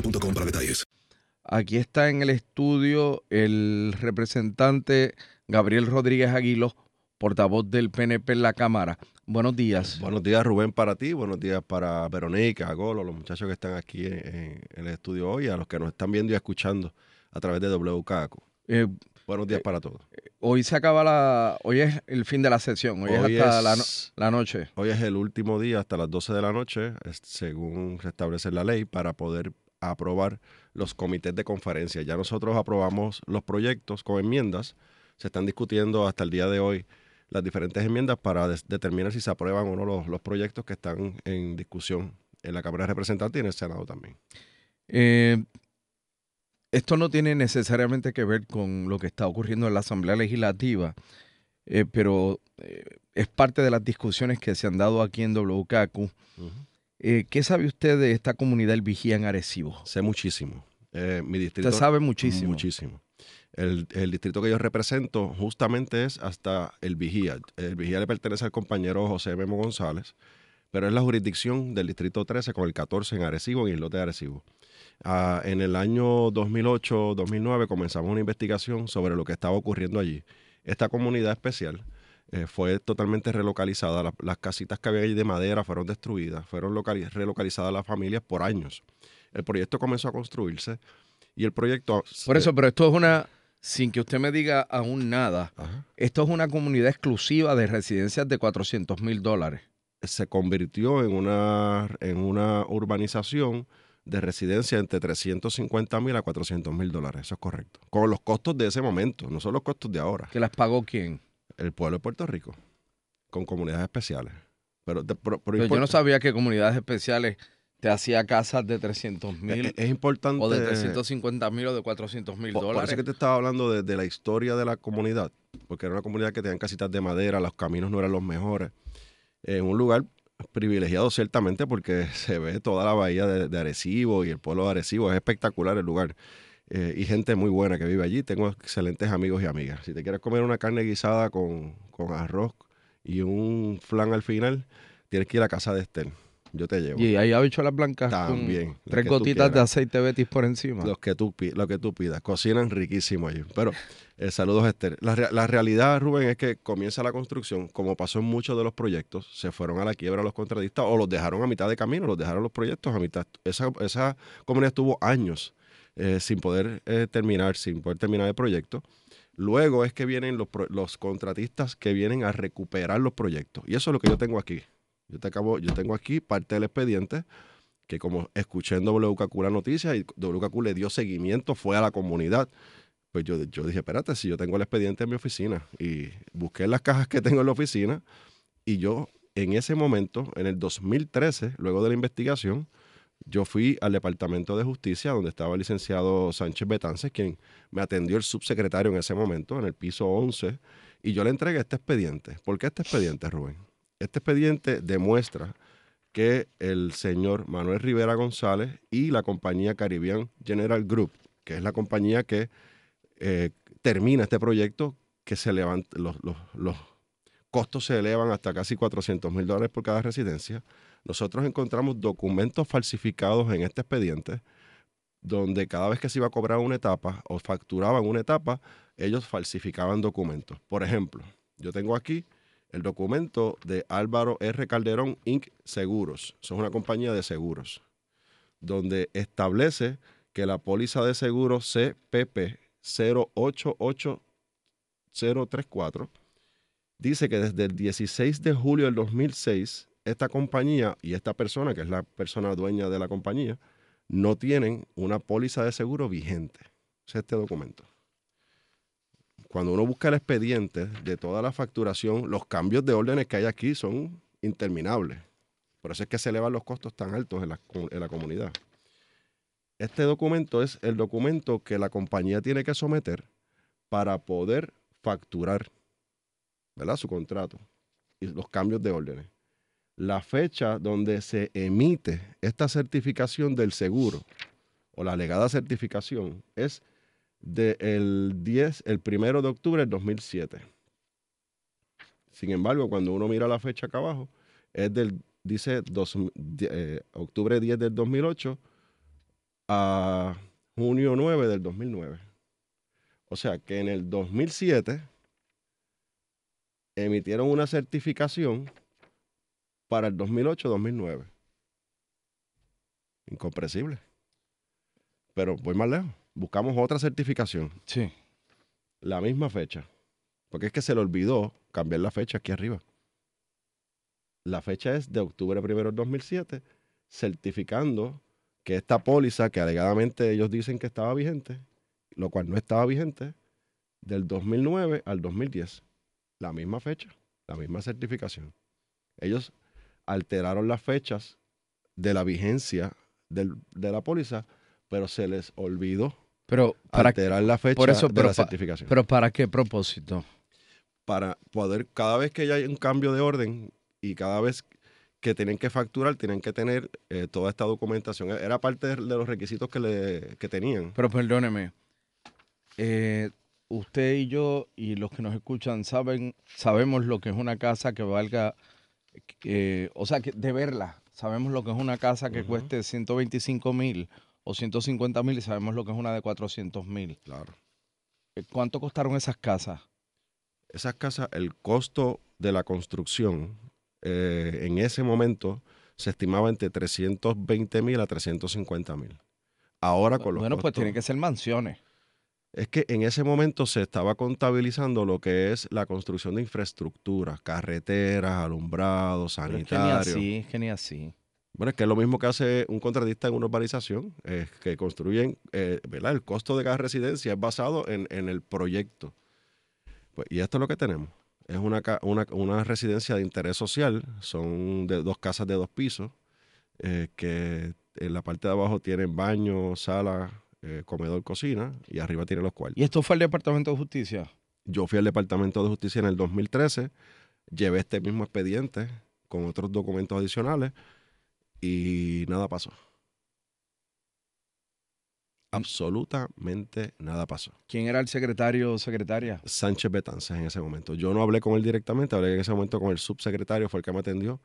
boostmobile.com para detalles. Aquí está en el estudio el representante Gabriel Rodríguez Aguilo, portavoz del PNP en la Cámara. Buenos días. Buenos días, Rubén, para ti. Buenos días para Verónica, Golo, los muchachos que están aquí en, en el estudio hoy, a los que nos están viendo y escuchando a través de WKACO. Eh, Buenos días para todos. hoy se acaba la. Hoy es el fin de la sesión. Hoy, Hoy es hasta es- la, no- la noche. Hoy es el último día hasta las 12 de la noche, es- según se establece la ley, para poder aprobar los comités de conferencia. Ya nosotros aprobamos los proyectos con enmiendas. Se están discutiendo hasta el día de hoy las diferentes enmiendas para determinar si se aprueban o no los, los proyectos que están en discusión en la Cámara de Representantes y en el Senado también. Eh, esto no tiene necesariamente que ver con lo que está ocurriendo en la Asamblea Legislativa, eh, pero eh, es parte de las discusiones que se han dado aquí en WKQ. Eh, ¿Qué sabe usted de esta comunidad El Vigía en Arecibo? Sé muchísimo. Eh, mi distrito, Usted sabe muchísimo. Muchísimo. El, el distrito que yo represento justamente es hasta el Vigía. El Vigía le pertenece al compañero José Memo González, pero es la jurisdicción del distrito 13 con el 14 en Arecibo, en el lote de Arecibo. Ah, en el año 2008-2009 comenzamos una investigación sobre lo que estaba ocurriendo allí. Esta comunidad especial eh, fue totalmente relocalizada. La- las casitas que había allí de madera fueron destruidas, fueron locali- relocalizadas las familias por años. El proyecto comenzó a construirse y el proyecto... Por eso, pero esto es una, sin que usted me diga aún nada, esto es una comunidad exclusiva de residencias de 400 mil dólares. se convirtió en una, en una urbanización de residencia entre 350 mil a 400 mil dólares. Eso es correcto. Con los costos de ese momento, no son los costos de ahora. ¿Que las pagó quién? El pueblo de Puerto Rico, con comunidades especiales. Pero, pero- pero Pero yo no sabía que comunidades especiales te hacía casas de 300 mil. Es- es importante- O de 350 mil o de 400 mil dólares. eso que te estaba hablando de, de la historia de la comunidad, porque era una comunidad que tenían casitas de madera, los caminos no eran los mejores. En un lugar privilegiado ciertamente porque se ve toda la bahía de, de Arecibo y el pueblo de Arecibo. Es espectacular el lugar. Eh, y gente muy buena que vive allí. Tengo excelentes amigos y amigas. Si te quieres comer una carne guisada con, con arroz y un flan al final, tienes que ir a casa de Estel. Yo te llevo. Y hay habichuelas blancas También, con tres gotitas de aceite Betis por encima. Los que tú, lo que tú pidas. Cocinan riquísimo allí. Pero eh, saludos, Esther. La, la realidad, Rubén, es que comienza la construcción, como pasó en muchos de los proyectos, se fueron a la quiebra los contratistas o los dejaron a mitad de camino, los dejaron los proyectos a mitad. Esa, esa comunidad estuvo años eh, sin poder eh, terminar, sin poder terminar el proyecto. Luego es que vienen los, los contratistas que vienen a recuperar los proyectos. Y eso es lo que yo tengo aquí. Yo, te acabo, yo tengo aquí parte del expediente que como escuché en WKQ la noticia y WKQ le dio seguimiento, fue a la comunidad. Pues yo, yo dije, espérate, si yo tengo el expediente en mi oficina y busqué las cajas que tengo en la oficina y yo en ese momento, en el 2013, luego de la investigación, yo fui al Departamento de Justicia, donde estaba el licenciado Sánchez Betances, quien me atendió el subsecretario en ese momento, en el piso 11, y yo le entregué este expediente. ¿Por qué este expediente, Rubén? Este expediente demuestra que el señor Manuel Rivera González y la compañía Caribbean General Group, que es la compañía que eh, termina este proyecto, que se levanta, los, los, los costos se elevan hasta casi 400 mil dólares por cada residencia. Nosotros encontramos documentos falsificados en este expediente, donde cada vez que se iba a cobrar una etapa o facturaban una etapa, ellos falsificaban documentos. Por ejemplo, yo tengo aquí el documento de Álvaro R. Calderón Inc. Seguros. Son una compañía de seguros, donde establece que la póliza de seguros CPP 088034 dice que desde el 16 de julio del 2006, esta compañía y esta persona, que es la persona dueña de la compañía, no tienen una póliza de seguro vigente. Es este documento. Cuando uno busca el expediente de toda la facturación, los cambios de órdenes que hay aquí son interminables. Por eso es que se elevan los costos tan altos en la, comunidad. Este documento es el documento que la compañía tiene que someter para poder facturar ¿verdad? su contrato y los cambios de órdenes. La fecha donde se emite esta certificación del seguro o la alegada certificación es del 10, el primero de octubre del 2007. Sin embargo, cuando uno mira la fecha acá abajo, es del, dice dos, eh, octubre 10 del 2008 a junio 9 del 2009. O sea que en el 2007 emitieron una certificación para el 2008-2009. Incomprensible. Pero voy más lejos. Buscamos otra certificación. Sí. La misma fecha. Porque es que se le olvidó cambiar la fecha aquí arriba. La fecha es de octubre 1 del 2007, certificando que esta póliza, que alegadamente ellos dicen que estaba vigente, lo cual no estaba vigente, del 2009 al 2010 la misma fecha, la misma certificación. Ellos alteraron las fechas de la vigencia del, de la póliza, pero se les olvidó pero para alterar la fecha por eso, de pero la certificación. Pero ¿para qué propósito? para poder, cada vez que hay un cambio de orden y cada vez que tienen que facturar, tienen que tener eh, toda esta documentación. Era parte de, de los requisitos que, le, que tenían. Pero perdóneme, eh, usted y yo y los que nos escuchan saben, sabemos lo que es una casa que valga, eh, o sea, que de verla, sabemos lo que es una casa que cueste 125 mil o 150 mil y sabemos lo que es una de 400 mil. Claro. Eh, ¿Cuánto costaron esas casas? Esas casas, el costo de la construcción eh, en ese momento se estimaba entre 320 mil a 350 mil. Ahora con los Bueno, pues tienen que ser mansiones. Es que en ese momento se estaba contabilizando lo que es la construcción de infraestructuras, carreteras, alumbrados, Pero es que ni sanitarios. así, es que ni así. Bueno, es que es lo mismo que hace un contratista en una urbanización, es que construyen, eh, ¿verdad? El costo de cada residencia es basado en, en el proyecto. Pues, y esto es lo que tenemos. Es una, una, una residencia de interés social, son de dos casas de dos pisos, eh, que en la parte de abajo tienen baño, sala, eh, comedor, cocina, y arriba tienen los cuartos. ¿Y esto fue el Departamento de Justicia? Yo fui al Departamento de Justicia en el 2013, llevé este mismo expediente con otros documentos adicionales y nada pasó. Absolutamente nada pasó. ¿Quién era el secretario o secretaria? Sánchez Betances en ese momento. Yo no hablé con él directamente, hablé en ese momento con el subsecretario, fue el que me atendió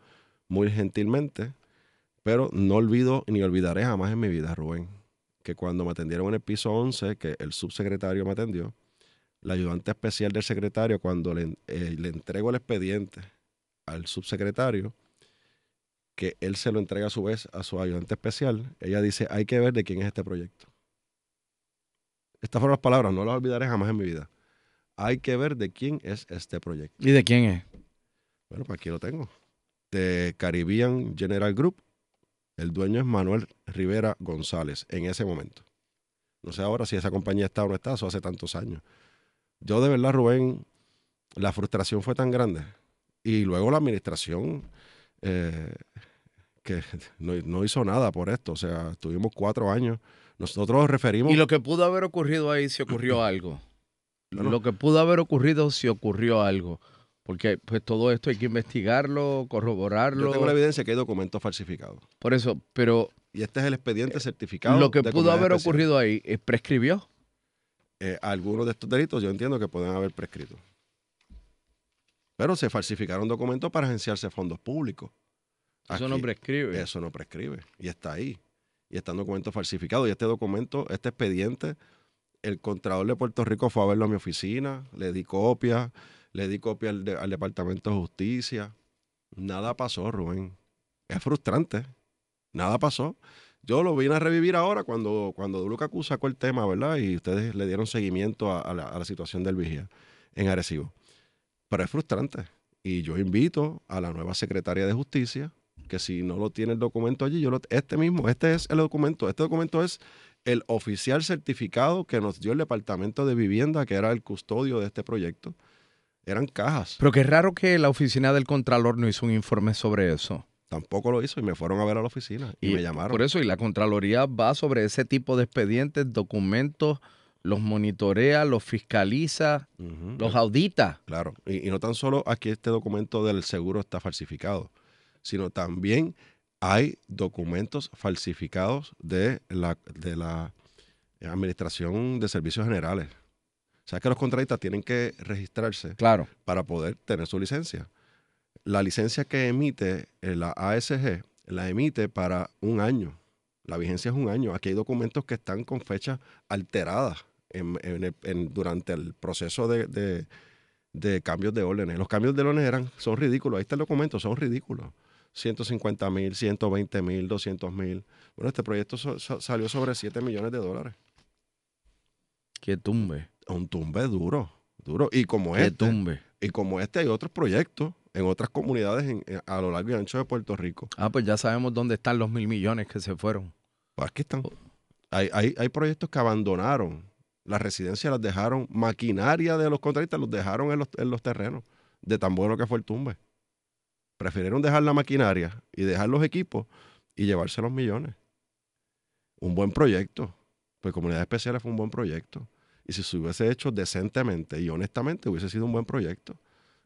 muy gentilmente, pero no olvido ni olvidaré jamás en mi vida, Rubén, que cuando me atendieron en el piso 11, que el subsecretario me atendió, la ayudante especial del secretario, cuando le, eh, le entrego el expediente al subsecretario, que él se lo entrega a su vez a su ayudante especial, ella dice, hay que ver de quién es este proyecto. Estas fueron las palabras, no las olvidaré jamás en mi vida. Hay que ver de quién es este proyecto. ¿Y de quién es? Bueno, pues aquí lo tengo. De Caribbean General Group. El dueño es Manuel Rivera González en ese momento. No sé ahora si esa compañía está o no está, eso hace tantos años. Yo de verdad, Rubén, la frustración fue tan grande. Y luego la administración, eh, que no, no hizo nada por esto. O sea, estuvimos cuatro años. Nosotros referimos... Y lo que pudo haber ocurrido ahí, si ocurrió algo. Lo que pudo haber ocurrido, si ocurrió algo. Porque pues todo esto hay que investigarlo, corroborarlo. Yo tengo la evidencia que hay documentos falsificados. Por eso, pero Y este es el expediente certificado. lo que pudo haber especial. ocurrido ahí, eh, ¿prescribió? Eh, algunos de estos delitos yo entiendo que pueden haber prescrito. Pero se falsificaron documentos para agenciarse fondos públicos. Eso no prescribe. Eso no prescribe. Y está ahí. Y están documentos falsificados. Y este documento, este expediente, el Contralor de Puerto Rico fue a verlo a mi oficina, le di copia, le di copia al, de- al Departamento de Justicia. Nada pasó, Rubén. Es frustrante. Nada pasó. Yo lo vine a revivir ahora cuando, cuando Lukaku sacó el tema, ¿verdad? Y ustedes le dieron seguimiento a, a la, a la situación del vigía en Arecibo. Pero es frustrante. Y yo invito a la nueva secretaria de Justicia que si no lo tiene el documento allí, yo lo, este mismo, este es el documento. Este documento es el oficial certificado que nos dio el Departamento de Vivienda, que era el custodio de este proyecto. Eran cajas. Pero qué raro que la oficina del Contralor no hizo un informe sobre eso. Tampoco lo hizo y me fueron a ver a la oficina y, me llamaron. Por eso, y la Contraloría va sobre ese tipo de expedientes, documentos, los monitorea, los fiscaliza, los audita. Claro, y, y no tan solo aquí este documento del seguro está falsificado, sino también hay documentos falsificados de la, de la Administración de Servicios Generales. O sea que los contratistas tienen que registrarse Claro. para poder tener su licencia. La licencia que emite eh, la ASG la emite para un año. La vigencia es un año. Aquí hay documentos que están con fechas alteradas en- en durante el proceso de, de- de cambios de órdenes. Los cambios de órdenes eran, son ridículos. Ahí está el documento, son ridículos. 150 mil, 120 mil, 200 mil. Bueno, este proyecto so- so- salió sobre 7 millones de dólares. Que tumbe. Un tumbe duro, duro. Y como este, tumbe. y como este hay otros proyectos en otras comunidades en- en- a lo largo y ancho de Puerto Rico. Ah, pues ya sabemos dónde están los mil millones que se fueron. Pues aquí están. Hay, hay, hay proyectos que abandonaron. Las residencias las dejaron, maquinaria de los contratistas los dejaron en los, en los terrenos, de tan bueno que fue el tumbe. Prefirieron dejar la maquinaria y dejar los equipos y llevarse los millones. Un buen proyecto. Pues Comunidades Especiales fue un buen proyecto. Y si se hubiese hecho decentemente y honestamente, hubiese sido un buen proyecto.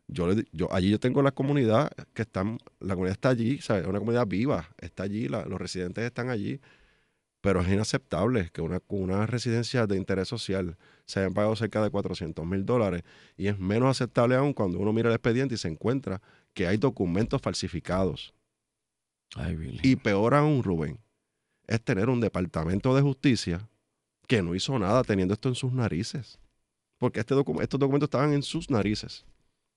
Yo, le yo allí yo tengo la comunidad que están, la comunidad está allí, ¿sabes? es una comunidad viva, está allí, la- los residentes están allí pero es inaceptable que una, una residencia de interés social se hayan pagado cerca de 400 mil dólares y es menos aceptable aún cuando uno mira el expediente y se encuentra que hay documentos falsificados. Ay. Y peor aún, Rubén, es tener un departamento de justicia que no hizo nada teniendo esto en sus narices. Porque este docu- estos documentos estaban en sus narices.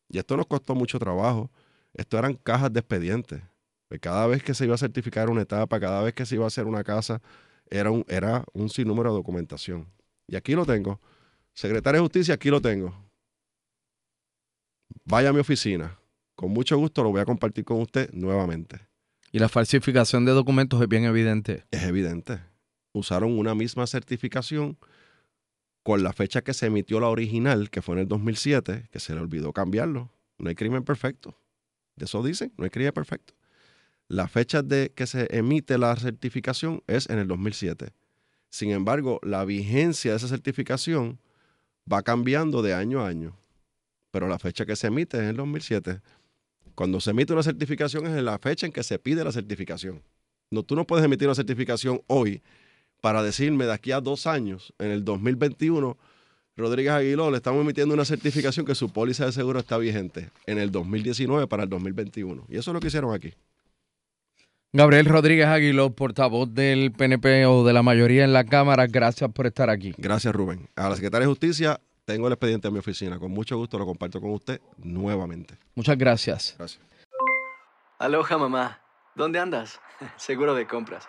Y esto nos costó mucho trabajo. Esto eran cajas de expedientes. Pues Cada vez que se iba a certificar una etapa, cada vez que se iba a hacer una casa, era un, era un sinnúmero de documentación. Y aquí lo tengo. Secretario de Justicia, aquí lo tengo. Vaya a mi oficina. Con mucho gusto lo voy a compartir con usted nuevamente. Y la falsificación de documentos es bien evidente. Es evidente. Usaron una misma certificación con la fecha que se emitió la original, que fue en el 2007, que se le olvidó cambiarlo. No hay crimen perfecto. De eso dicen, no hay crimen perfecto. La fecha de que se emite la certificación es en el 2007. Sin embargo, la vigencia de esa certificación va cambiando de año a año. Pero la fecha que se emite es en el 2007. Cuando se emite una certificación es en la fecha en que se pide la certificación. No, tú no puedes emitir una certificación hoy para decirme de aquí a dos años, en el 2021, Rodríguez Aguiló le estamos emitiendo una certificación que su póliza de seguro está vigente en el 2019 para el 2021. Y eso es lo que hicieron aquí. Gabriel Rodríguez Aguiló, portavoz del PNP o de la mayoría en la Cámara, gracias por estar aquí. Gracias, Rubén. A la Secretaria de Justicia, tengo el expediente en mi oficina. Con mucho gusto lo comparto con usted nuevamente. Muchas gracias. Gracias. Aloha, mamá. ¿Dónde andas? Seguro de compras.